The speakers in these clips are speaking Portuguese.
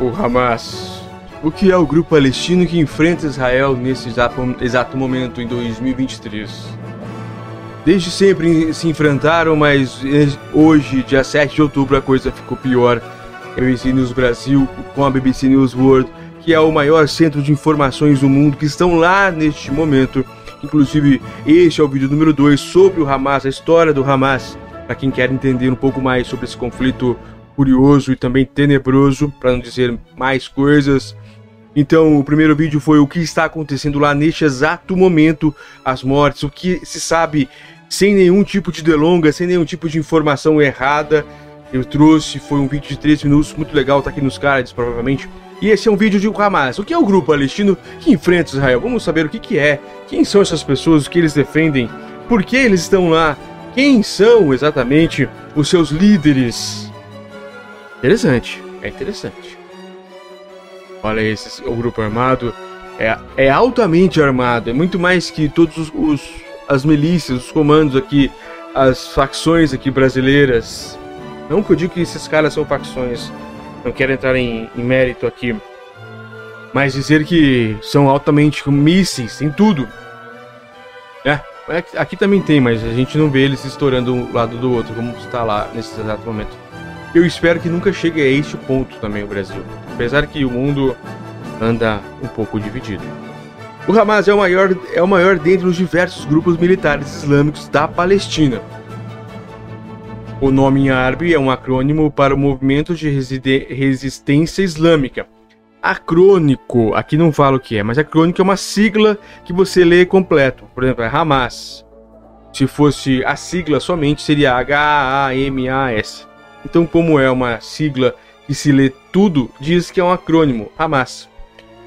o Hamas. O que é o grupo palestino que enfrenta Israel nesse exato, momento, em 2023? Desde sempre se enfrentaram, mas hoje, dia 7 de outubro, a coisa ficou pior. A BBC News Brasil com a BBC News World, que é o maior centro de informações do mundo, que estão lá neste momento. Inclusive, este é o vídeo número 2 sobre o Hamas, a história do Hamas, para quem quer entender um pouco mais sobre esse conflito curioso e também tenebroso, para não dizer mais coisas. Então, o primeiro vídeo foi o que está acontecendo lá neste exato momento, as mortes, o que se sabe sem nenhum tipo de delonga, sem nenhum tipo de informação errada. Eu trouxe, foi um vídeo de 3 minutos, muito legal, tá aqui nos cards, provavelmente. E esse é um vídeo de Hamas. O que é o grupo palestino que enfrenta Israel? Vamos saber o que, que é, quem são essas pessoas, o que eles defendem, por que eles estão lá, quem são exatamente os seus líderes. Interessante, é interessante. Olha esse o grupo armado é, é altamente armado, é muito mais que todos os, os as milícias, os comandos aqui, as facções aqui brasileiras. Não que eu digo que esses caras são facções, não quero entrar em, em mérito aqui, mas dizer que são altamente mísseis em tudo. É, aqui também tem, mas a gente não vê eles estourando um lado do outro, como está lá nesse exato momento. Eu espero que nunca chegue a este ponto também o Brasil, apesar que o mundo anda um pouco dividido. O Hamas é o maior, é o maior dentre os diversos grupos militares islâmicos da Palestina. O nome em árabe é um acrônimo para o Movimento de Resistência Islâmica. Acrônico, aqui não falo o que é, mas acrônico é uma sigla que você lê completo. Por exemplo, é Hamas. Se fosse a sigla somente, seria H-A-M-A-S. Então, como é uma sigla que se lê tudo, diz que é um acrônimo, Hamas.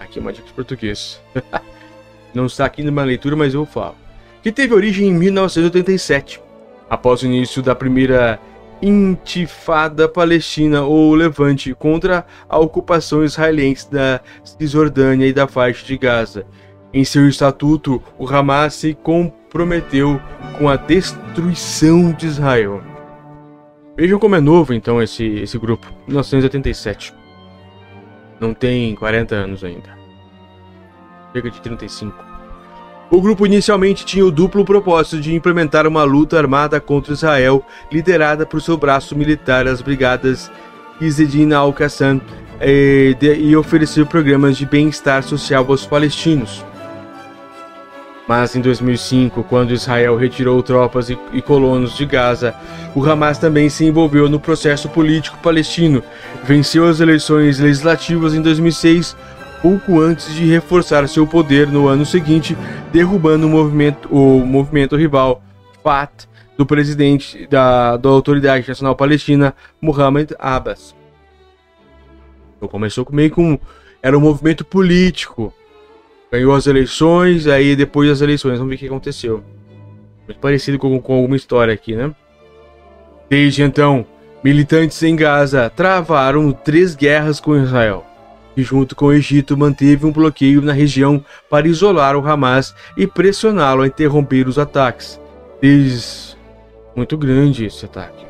Aqui é uma dica de português. Não está aqui numa leitura, mas eu falo. Que teve origem em 1987, após o início da primeira intifada palestina ou levante contra a ocupação israelense da Cisjordânia e da faixa de Gaza. Em seu estatuto, o Hamas se comprometeu com a destruição de Israel. Vejam como é novo então esse, esse grupo. 1987. Não tem 40 anos ainda. Chega de 35. O grupo inicialmente tinha o duplo propósito de implementar uma luta armada contra Israel, liderada por seu braço militar, as brigadas Izzedin al-Qassam, e, eh, e oferecer programas de bem-estar social aos palestinos. Mas em 2005, quando Israel retirou tropas e, e colonos de Gaza, o Hamas também se envolveu no processo político palestino, venceu as eleições legislativas em 2006, pouco antes de reforçar seu poder no ano seguinte, derrubando o movimento, o movimento rival Fatah do presidente da, da Autoridade Nacional Palestina, Mohamed Abbas. Então começou meio com era um movimento político ganhou as eleições, aí depois das eleições, vamos ver o que aconteceu. Muito parecido com, com alguma história aqui, né? Desde então, militantes em Gaza travaram três guerras com Israel, e junto com o Egito manteve um bloqueio na região para isolar o Hamas e pressioná-lo a interromper os ataques. Desde muito grande esse ataque.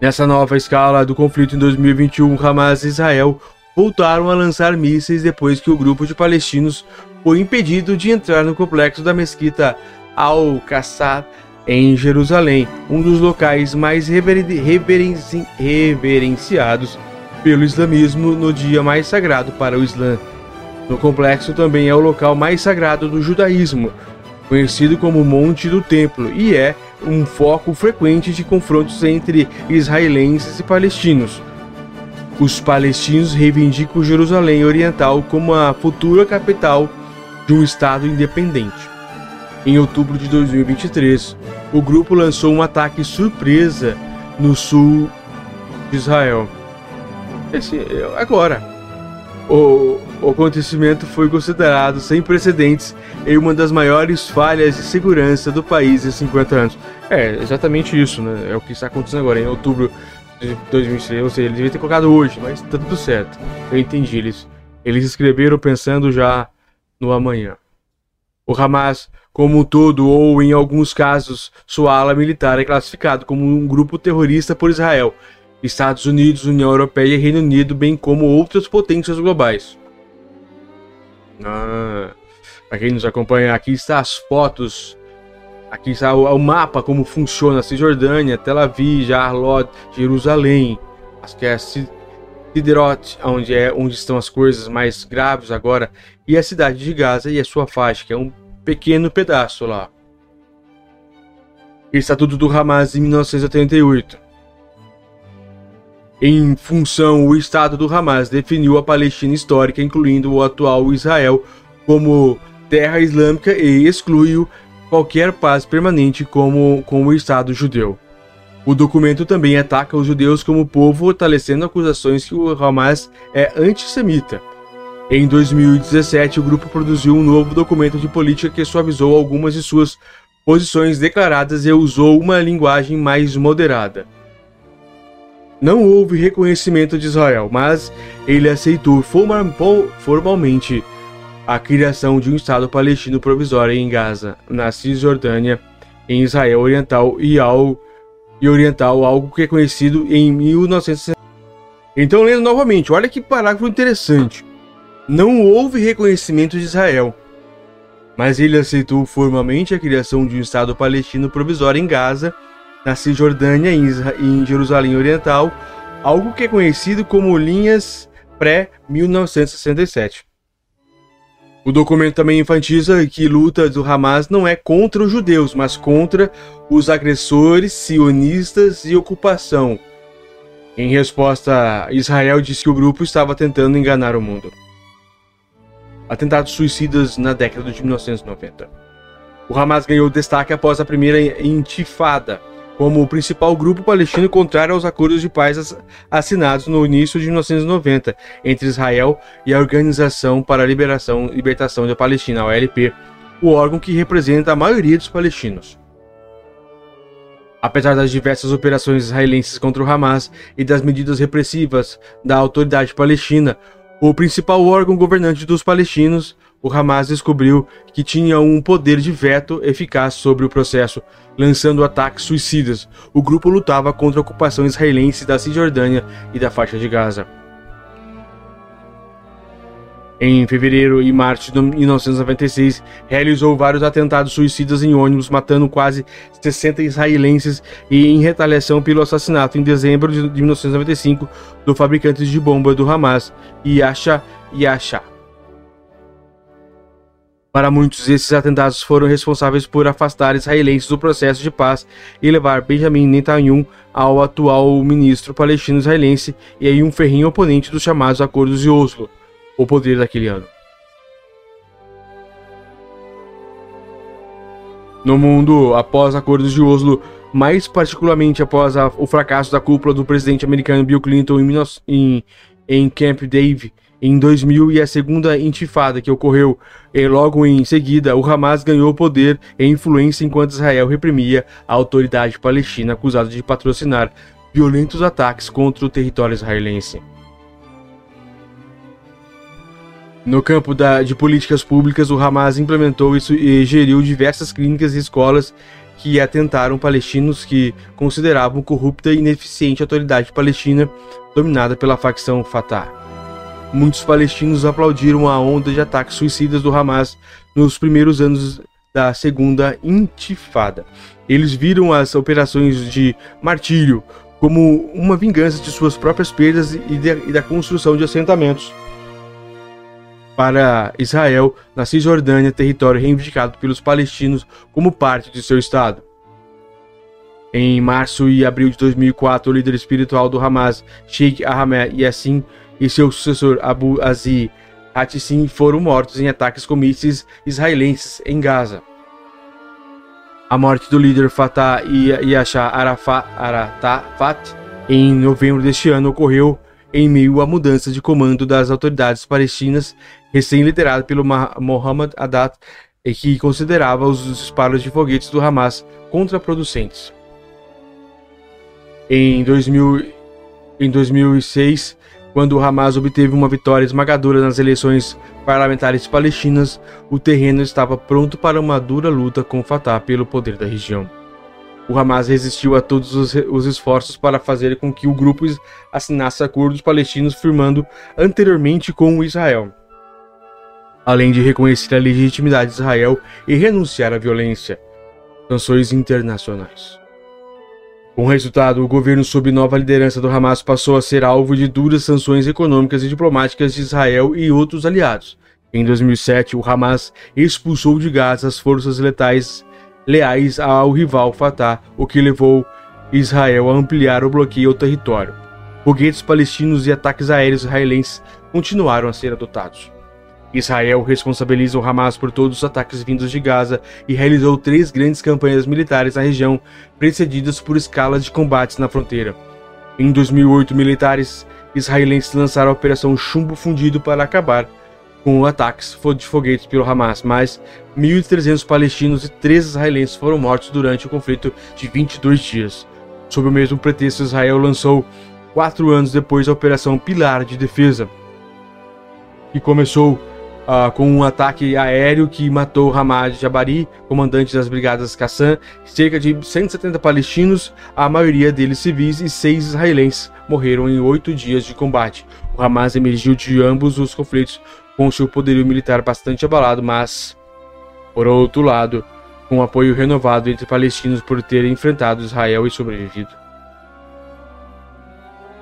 Nessa nova escala do conflito em 2021, Hamas e Israel voltaram a lançar mísseis depois que o grupo de palestinos foi impedido de entrar no complexo da mesquita Al-Qassar em Jerusalém, um dos locais mais reverenci reverenciados pelo islamismo no dia mais sagrado para o Islã. No complexo também é o local mais sagrado do judaísmo, conhecido como Monte do Templo, e é um foco frequente de confrontos entre israelenses e palestinos. Os palestinos reivindicam Jerusalém Oriental como a futura capital de um Estado independente. Em outubro de 2023, o grupo lançou um ataque surpresa no sul de Israel. Esse, agora, o, o acontecimento foi considerado sem precedentes em uma das maiores falhas de segurança do país em 50 anos. É exatamente isso, né? É o que está acontecendo agora. Em outubro de 2006, ou seja, ele devia ter colocado hoje, mas tá tudo certo. Eu entendi. Eles, eles escreveram pensando já no amanhã. O Hamas, como um todo, ou em alguns casos, sua ala militar é classificado como um grupo terrorista por Israel. Estados Unidos, União Europeia e Reino Unido, bem como outras potências globais. Ah, para quem nos acompanha, aqui está as fotos, aqui está o, o mapa como funciona a Cisjordânia, Tel Aviv, Jarlot, Jerusalém, acho que é Siderot, onde é onde estão as coisas mais graves agora, e a cidade de Gaza e a sua faixa, que é um pequeno pedaço lá. Estatuto do Hamas em 1988. Em função, o Estado do Hamas definiu a Palestina histórica, incluindo o atual Israel, como terra islâmica e excluiu qualquer paz permanente como com o Estado judeu. O documento também ataca os judeus como povo, fortalecendo acusações que o Hamas é antissemita. Em 2017, o grupo produziu um novo documento de política que suavizou algumas de suas posições declaradas e usou uma linguagem mais moderada. Não houve reconhecimento de Israel, mas ele aceitou formalmente a criação de um Estado palestino provisório em Gaza, na Cisjordânia, em Israel Oriental e, ao, e Oriental, algo que é conhecido em 1960. Então, lendo novamente, olha que parágrafo interessante. Não houve reconhecimento de Israel, mas ele aceitou formalmente a criação de um Estado palestino provisório em Gaza, na Cisjordânia e em Jerusalém Oriental, algo que é conhecido como linhas pré-1967. O documento também enfatiza que luta do Hamas não é contra os judeus, mas contra os agressores sionistas e ocupação. Em resposta, Israel disse que o grupo estava tentando enganar o mundo atentados suicidas na década de 1990. O Hamas ganhou destaque após a primeira intifada, como o principal grupo palestino contrário aos acordos de paz assinados no início de 1990 entre Israel e a Organização para a Liberação e Libertação da Palestina, OLP, o órgão que representa a maioria dos palestinos. Apesar das diversas operações israelenses contra o Hamas e das medidas repressivas da autoridade palestina, o principal órgão governante dos palestinos, o Hamas descobriu que tinha um poder de veto eficaz sobre o processo, lançando ataques suicidas. O grupo lutava contra a ocupação israelense da Cisjordânia e da faixa de Gaza. Em fevereiro e março de 1996, realizou vários atentados suicidas em ônibus, matando quase 60 israelenses e em retaliação pelo assassinato em dezembro de 1995 do fabricante de bomba do Hamas, Yasha Yasha. Para muitos, esses atentados foram responsáveis por afastar israelenses do processo de paz e levar Benjamin Netanyahu ao atual ministro palestino-israelense e aí um ferrinho oponente dos chamados Acordos de Oslo o poder daquele ano. No mundo, após acordos de Oslo, mais particularmente após a, o fracasso da cúpula do presidente americano Bill Clinton em, em, em Camp David em 2000 e a segunda intifada que ocorreu e logo em seguida, o Hamas ganhou poder e influência enquanto Israel reprimia a autoridade palestina acusada de patrocinar violentos ataques contra o território israelense. No campo da, de políticas públicas, o Hamas implementou isso e geriu diversas clínicas e escolas que atentaram palestinos que consideravam corrupta e ineficiente a autoridade palestina dominada pela facção Fatah. Muitos palestinos aplaudiram a onda de ataques suicidas do Hamas nos primeiros anos da segunda intifada. Eles viram as operações de martírio como uma vingança de suas próprias perdas e, de, e da construção de assentamentos para Israel na Cisjordânia, território reivindicado pelos palestinos como parte de seu Estado. Em março e abril de 2004, o líder espiritual do Hamas, Sheikh Ahmed Yassin, e seu sucessor Abu Aziz Hatissin foram mortos em ataques com mísseis israelenses em Gaza. A morte do líder Fatah Yashar Arafat em novembro deste ano ocorreu em meio à mudança de comando das autoridades palestinas, recém-liderada pelo Mohammed Haddad, que considerava os disparos de foguetes do Hamas contraproducentes. Em, 2000, em 2006, quando o Hamas obteve uma vitória esmagadora nas eleições parlamentares palestinas, o terreno estava pronto para uma dura luta com Fatah pelo poder da região. O Hamas resistiu a todos os, os esforços para fazer com que o grupo assinasse acordos palestinos firmando anteriormente com Israel, além de reconhecer a legitimidade de Israel e renunciar à violência. Sanções internacionais. Com o resultado, o governo sob nova liderança do Hamas passou a ser alvo de duras sanções econômicas e diplomáticas de Israel e outros aliados. Em 2007, o Hamas expulsou de Gaza as forças letais leais ao rival Fatah, o que levou Israel a ampliar o bloqueio ao território. Foguetes palestinos e ataques aéreos israelenses continuaram a ser adotados. Israel responsabiliza o Hamas por todos os ataques vindos de Gaza e realizou três grandes campanhas militares na região, precedidas por escalas de combates na fronteira. Em 2008, militares israelenses lançaram a Operação Chumbo Fundido para acabar com ataques de foguetes pelo Hamas, mas 1.300 palestinos e 13 israelenses foram mortos durante o conflito de 22 dias. Sob o mesmo pretexto, Israel lançou, quatro anos depois, a Operação Pilar de Defesa, que começou uh, com um ataque aéreo que matou Hamad Jabari, comandante das brigadas Qassam, cerca de 170 palestinos, a maioria deles civis, e seis israelenses morreram em oito dias de combate. O Hamas emergiu de ambos os conflitos com seu poderio militar bastante abalado, mas, por outro lado, com um apoio renovado entre palestinos por terem enfrentado Israel e sobrevivido.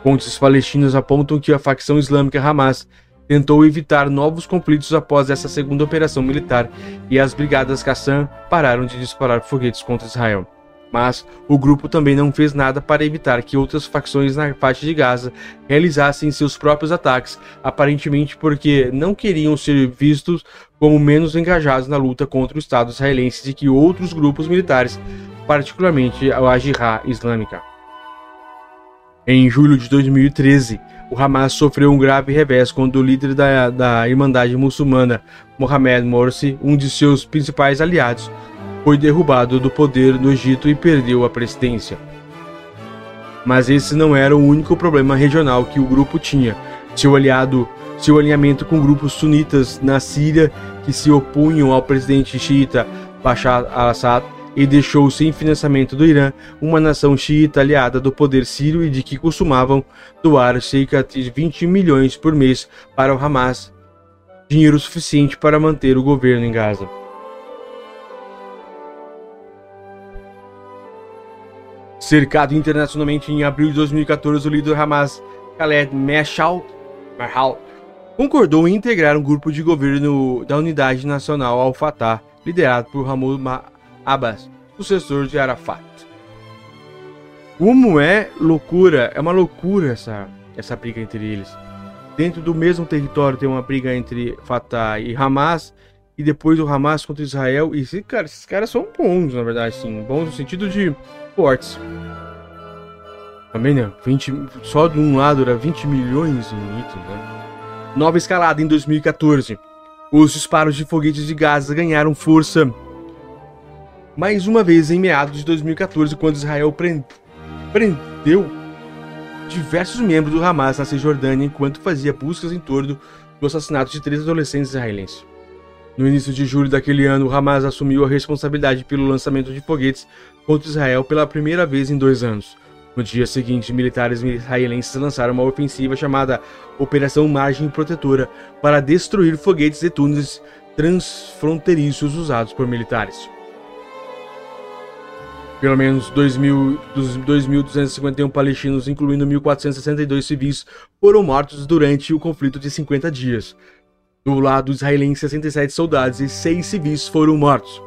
Fontes palestinas apontam que a facção islâmica Hamas tentou evitar novos conflitos após essa segunda operação militar e as brigadas Qassam pararam de disparar foguetes contra Israel. Mas o grupo também não fez nada para evitar que outras facções na parte de Gaza realizassem seus próprios ataques, aparentemente porque não queriam ser vistos como menos engajados na luta contra o Estado israelense de que outros grupos militares, particularmente a Jihad Islâmica. Em julho de 2013, o Hamas sofreu um grave revés quando o líder da, da Irmandade Muçulmana, Mohamed Morsi, um de seus principais aliados, foi derrubado do poder no Egito e perdeu a presidência. Mas esse não era o único problema regional que o grupo tinha. Seu aliado, seu alinhamento com grupos sunitas na Síria que se opunham ao presidente xiita Bashar al-Assad e deixou sem financiamento do Irã, uma nação xiita aliada do poder sírio e de que costumavam doar cerca de 20 milhões por mês para o Hamas, dinheiro suficiente para manter o governo em Gaza. Cercado internacionalmente em abril de 2014, o líder Hamas, Khaled Meshal, concordou em integrar um grupo de governo da Unidade Nacional Al-Fatah, liderado por Mahmoud Abbas, sucessor de Arafat. Como é loucura, é uma loucura essa, essa briga entre eles. Dentro do mesmo território tem uma briga entre Fatah e Hamas, e depois o Hamas contra Israel. E cara, esses caras são bons, na verdade, sim. Bons no sentido de fortes. Também, né? 20, só de um lado era 20 milhões em itens, né? Nova escalada em 2014. Os disparos de foguetes de Gaza ganharam força mais uma vez em meados de 2014, quando Israel prendeu diversos membros do Hamas na Cisjordânia enquanto fazia buscas em torno do assassinato de três adolescentes israelenses. No início de julho daquele ano, o Hamas assumiu a responsabilidade pelo lançamento de foguetes contra Israel pela primeira vez em dois anos. No dia seguinte, militares israelenses lançaram uma ofensiva chamada Operação Margem Protetora para destruir foguetes e túneis transfronteiriços usados por militares. Pelo menos 2.251 palestinos, incluindo 1.462 civis, foram mortos durante o conflito de 50 dias. Do lado israelense, 67 soldados e 6 civis foram mortos.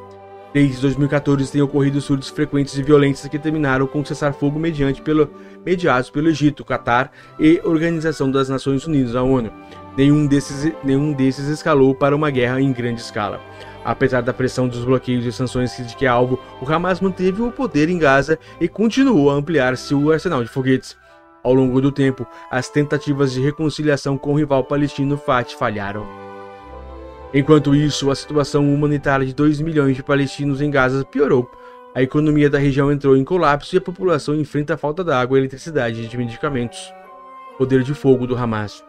Desde 2014 têm ocorrido surtos frequentes e violentos que terminaram com cessar-fogo mediante pelo, mediados pelo Egito, Catar e Organização das Nações Unidas, a ONU. Nenhum desses, nenhum desses escalou para uma guerra em grande escala. Apesar da pressão dos bloqueios e sanções de que é alvo, o Hamas manteve o poder em Gaza e continuou a ampliar seu arsenal de foguetes. Ao longo do tempo, as tentativas de reconciliação com o rival palestino Fatah falharam. Enquanto isso, a situação humanitária de 2 milhões de palestinos em Gaza piorou. A economia da região entrou em colapso e a população enfrenta a falta de água, eletricidade e de medicamentos. Poder de fogo do Hamas.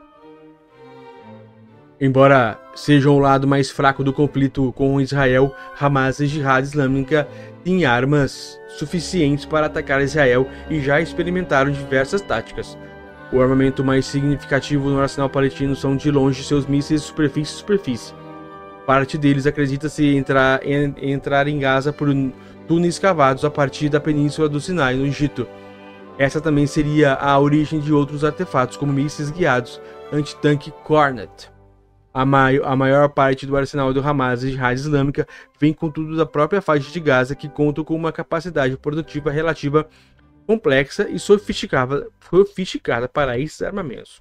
Embora sejam o lado mais fraco do conflito com Israel, Hamas e Jihad Islâmica têm armas suficientes para atacar Israel e já experimentaram diversas táticas. O armamento mais significativo no arsenal palestino são de longe seus mísseis superfície-superfície. Parte deles acredita-se entrar, en, entrar em Gaza por túneis cavados a partir da península do Sinai, no Egito. Essa também seria a origem de outros artefatos, como mísseis guiados antitanque Cornet. A, a maior parte do arsenal do Hamas e Jihad Islâmica vem contudo da própria faixa de Gaza, que conta com uma capacidade produtiva relativa complexa e sofisticada, sofisticada para esses armamentos.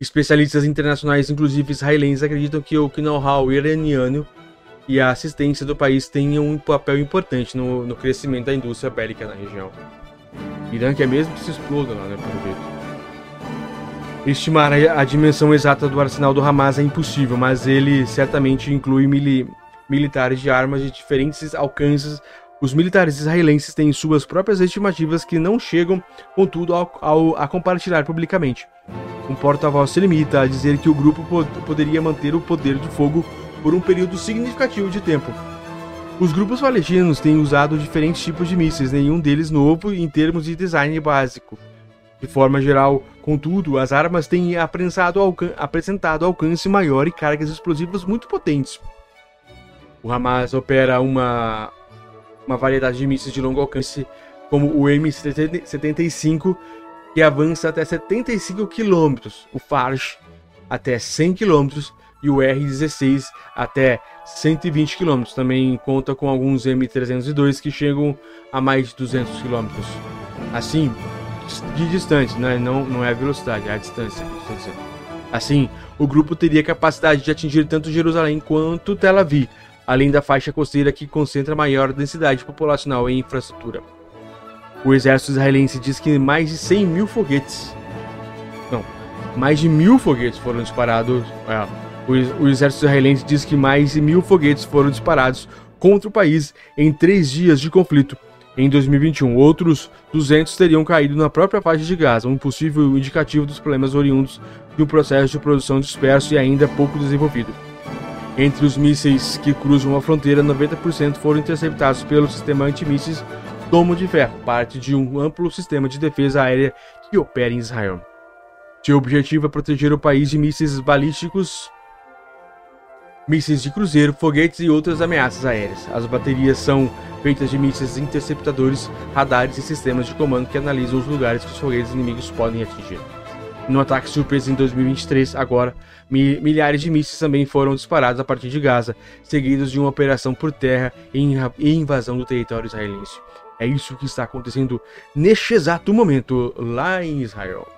Especialistas internacionais, inclusive israelenses, acreditam que o know-how iraniano e a assistência do país tenham um papel importante no, no crescimento da indústria bélica na região. Irã quer mesmo que se exploda lá, né, pelo jeito. Estimar a dimensão exata do arsenal do Hamas é impossível, mas ele certamente inclui mili militares de armas de diferentes alcances. Os militares israelenses têm suas próprias estimativas que não chegam, contudo, ao, ao, a compartilhar publicamente. Um porta-voz se limita a dizer que o grupo pod poderia manter o poder de fogo por um período significativo de tempo. Os grupos palestinos têm usado diferentes tipos de mísseis, nenhum deles novo em termos de design básico. De forma geral, contudo, as armas têm alcan apresentado alcance maior e cargas explosivas muito potentes. O Hamas opera uma, uma variedade de mísseis de longo alcance, como o M75, que avança até 75 km, o Farsh até 100 km e o R-16 até 120 km. Também conta com alguns M302 que chegam a mais de 200 km. Assim, de distância, né? não, não é a velocidade, é a distância. Assim, o grupo teria capacidade de atingir tanto Jerusalém quanto Tel Aviv, além da faixa costeira que concentra maior densidade populacional e infraestrutura. O exército israelense diz que mais de 100 mil foguetes. Não, mais de mil foguetes foram disparados. É, o, o exército israelense diz que mais de mil foguetes foram disparados contra o país em três dias de conflito em 2021. Outros 200 teriam caído na própria faixa de Gaza, um possível indicativo dos problemas oriundos de um processo de produção disperso e ainda pouco desenvolvido. Entre os mísseis que cruzam a fronteira, 90% foram interceptados pelo sistema antimísseis Domo de Ferro, parte de um amplo sistema de defesa aérea que opera em Israel. Seu objetivo é proteger o país de mísseis balísticos mísseis de cruzeiro, foguetes e outras ameaças aéreas. As baterias são feitas de mísseis interceptadores, radares e sistemas de comando que analisam os lugares que os foguetes inimigos podem atingir. No ataque surpresa em 2023, agora, milhares de mísseis também foram disparados a partir de Gaza, seguidos de uma operação por terra e invasão do território israelense. É isso que está acontecendo neste exato momento lá em Israel.